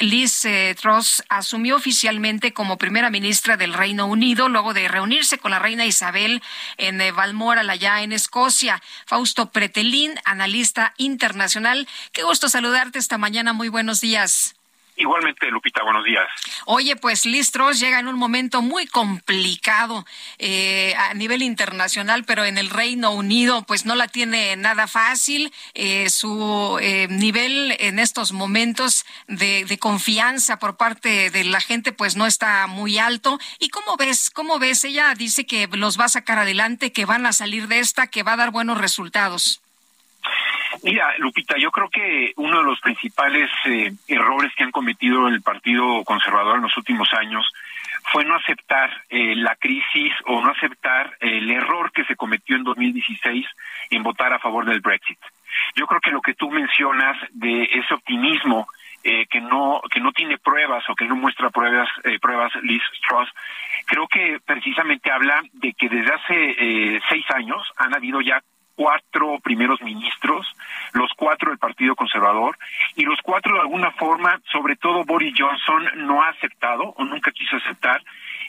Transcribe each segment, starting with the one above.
Liz eh, Truss asumió oficialmente como primera ministra del Reino Unido luego de reunirse con la reina Isabel en eh, Balmoral, allá en Escocia. Fausto Pretelín, analista internacional. Qué gusto saludarte esta mañana. Muy buenos días. Igualmente, Lupita, buenos días. Oye, pues Liz Truss llega en un momento muy complicado eh, a nivel internacional, pero en el Reino Unido pues no la tiene nada fácil. Eh, su eh, nivel en estos momentos de, de, confianza por parte de la gente pues no está muy alto. ¿Y cómo ves? ¿Cómo ves? Ella dice que los va a sacar adelante, que van a salir de esta, que va a dar buenos resultados. Mira, Lupita, yo creo que uno de los principales eh, errores que han cometido el Partido Conservador en los últimos años fue no aceptar eh, la crisis o no aceptar el error que se cometió en 2016 en votar a favor del Brexit. Yo creo que lo que tú mencionas de ese optimismo eh, que no que no tiene pruebas o que no muestra pruebas eh, pruebas Liz Truss creo que precisamente habla de que desde hace eh, seis años han habido ya cuatro primeros ministros, los cuatro del Partido Conservador, y los cuatro de alguna forma, sobre todo Boris Johnson, no ha aceptado o nunca quiso aceptar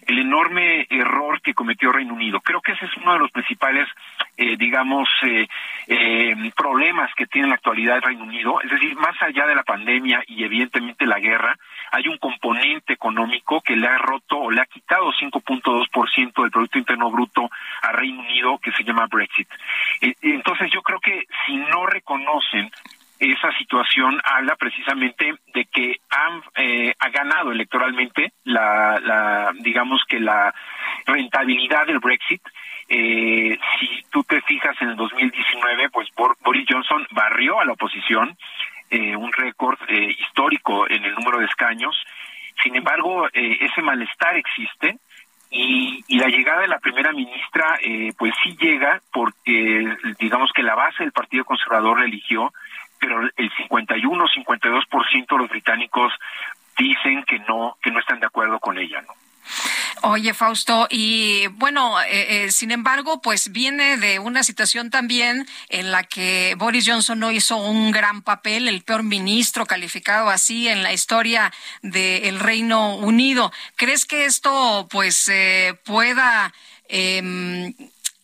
el enorme error que cometió Reino Unido. Creo que ese es uno de los principales, eh, digamos, eh, eh, problemas que tiene en la actualidad el Reino Unido. Es decir, más allá de la pandemia y evidentemente la guerra, hay un componente económico que le ha roto o le ha quitado 5.2% del Producto Interno Bruto a Reino Unido que se llama Brexit. Entonces yo creo que si no reconocen esa situación habla precisamente de que han eh, ha ganado electoralmente la, la digamos que la rentabilidad del Brexit eh, si tú te fijas en el 2019 pues Boris Johnson barrió a la oposición eh, un récord eh, histórico en el número de escaños. Sin embargo eh, ese malestar existe y, y, la llegada de la primera ministra eh, pues sí llega porque digamos que la base del Partido Conservador eligió pero el 51 52% de los británicos dicen que no que no están de acuerdo con ella, ¿no? Oye, Fausto, y bueno, eh, eh, sin embargo, pues viene de una situación también en la que Boris Johnson no hizo un gran papel, el peor ministro calificado así en la historia del Reino Unido. ¿Crees que esto, pues, eh, pueda eh,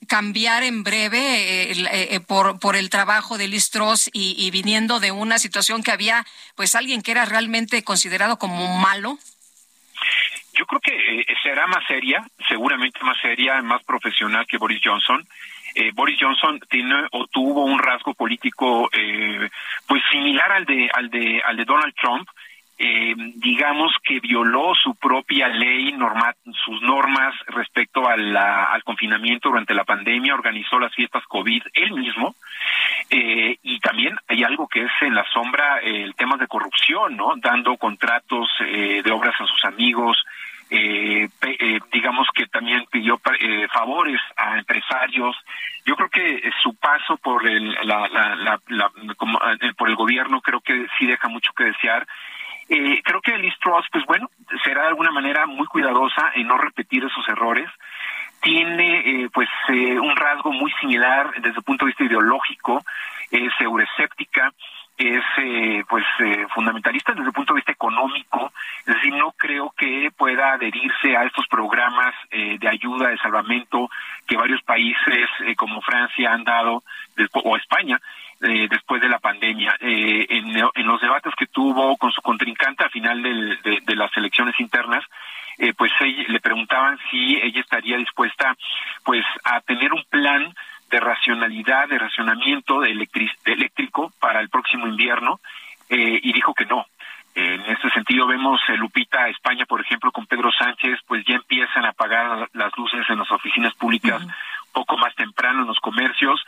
cambiar en breve eh, eh, por, por el trabajo de Liz Truss y, y, viniendo de una situación que había pues alguien que era realmente considerado como malo? Yo creo que eh, será más seria, seguramente más seria, más profesional que Boris Johnson. Eh, Boris Johnson tiene o tuvo un rasgo político eh, pues similar al de al de al de Donald Trump eh, digamos que violó su propia ley, norma, sus normas respecto a al confinamiento durante la pandemia, organizó las fiestas COVID él mismo, eh, y también hay algo que es en la sombra eh, el tema de corrupción, ¿no? Dando contratos eh, de obras a sus amigos, eh, eh, digamos que también pidió eh, favores a empresarios. Yo creo que su paso por el, la, la, la, la como, eh, por el gobierno creo que sí deja mucho que desear. Eh, creo que Liz Truss, pues bueno, será de alguna manera muy cuidadosa en no repetir esos errores. Tiene, eh, pues, eh, un rasgo muy similar desde el punto de vista ideológico, es euroscéptica, es eh, pues eh, fundamentalista desde el punto de vista económico, decir, no creo que pueda adherirse a estos programas eh, de ayuda, de salvamento que varios países eh, como Francia han dado, o España, eh, después de la pandemia. Eh, en, en, los debates que tuvo con su contrincante al final de, las elecciones internas, pues ella, le preguntaban si ella estaría dispuesta pues a tener un plan de racionalidad, de racionamiento de, eléctrico para el próximo invierno y dijo que no. En este sentido vemos eh, Lupita, España, por ejemplo, con Pedro Sánchez, pues ya empiezan a apagar las luces en las oficinas públicas uh -huh. poco más temprano en los comercios.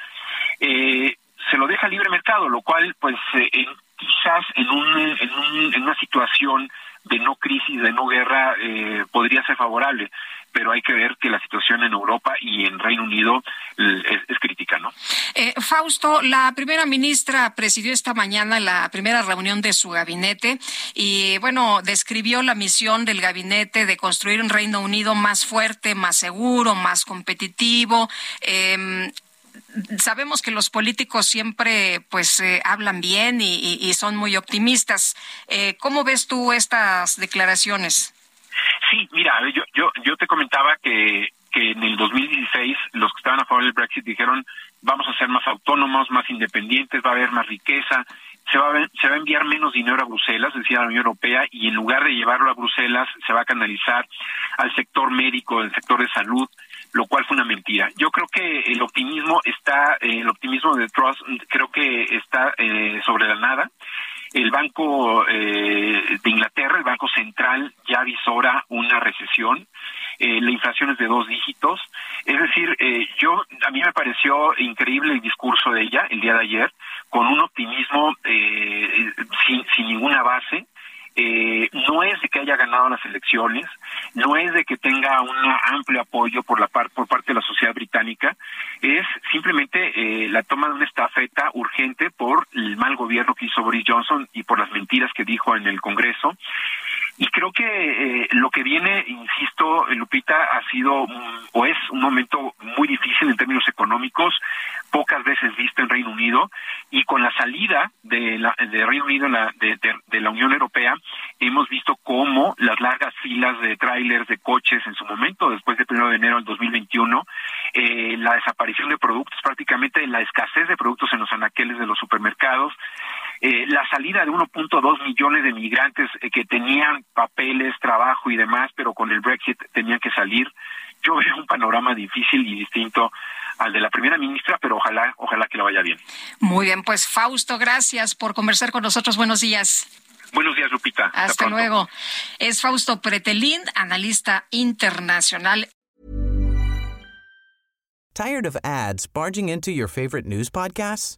Eh, se lo deja libre mercado, lo cual, pues, eh, en, quizás en, un, en, un, en una situación de no crisis, de no guerra, eh, podría ser favorable pero hay que ver que la situación en Europa y en Reino Unido es, crítica, ¿no? Eh, Fausto, la primera ministra presidió esta mañana la primera reunión de su gabinete y, bueno, describió la misión del gabinete de construir un Reino Unido más fuerte, más seguro, más competitivo. Eh, sabemos que los políticos siempre pues eh, hablan bien y, son muy optimistas. Eh, ¿Cómo ves tú estas declaraciones? Sí, mira, yo, yo, yo te comentaba que, que en el 2016 los que estaban a favor del Brexit dijeron vamos a ser más autónomos, más independientes, va a haber más riqueza, se va a, se va a enviar menos dinero a Bruselas, decía la Unión Europea, y en lugar de llevarlo a Bruselas se va a canalizar al sector médico, al sector de salud, lo cual fue una mentira. Yo creo que el optimismo está, el optimismo de Truss creo que está eh, sobre la nada. El Banco eh, de Inglaterra, el Banco Central, ya avisora una recesión. la inflación es de dos dígitos. Es decir, yo a mí me pareció increíble el discurso de ella el día de ayer, con un optimismo sin, sin ninguna base eh, no es de que haya ganado las elecciones, no es de que tenga un amplio apoyo por la por parte de la sociedad británica, es simplemente eh, la toma de una estafeta urgente por el mal gobierno que hizo Boris Johnson y por las mentiras que dijo en el Congreso. Y creo que eh, lo que viene, insisto, Lupita, ha sido o es un momento muy difícil en términos económicos, pocas veces visto en Reino Unido, y con la salida de, la, de Reino Unido de, de, la Unión Europea, hemos visto cómo las largas filas de trailers, de coches en su momento, después del 1 de enero del 2021, eh, la desaparición de productos, prácticamente la escasez de productos en los anaqueles de los supermercados, eh, la salida de 1.2 millones de migrantes eh, que tenían papeles, trabajo y demás, pero con el Brexit tenían que salir. Yo veo un panorama difícil y distinto al de la primera ministra, pero ojalá, ojalá que le vaya bien. Muy bien, pues Fausto, gracias por conversar con nosotros. Buenos días. Buenos días, Lupita. Hasta, Hasta luego. Es Fausto Pretelín, analista internacional. Tired of ads barging into your favorite news podcasts?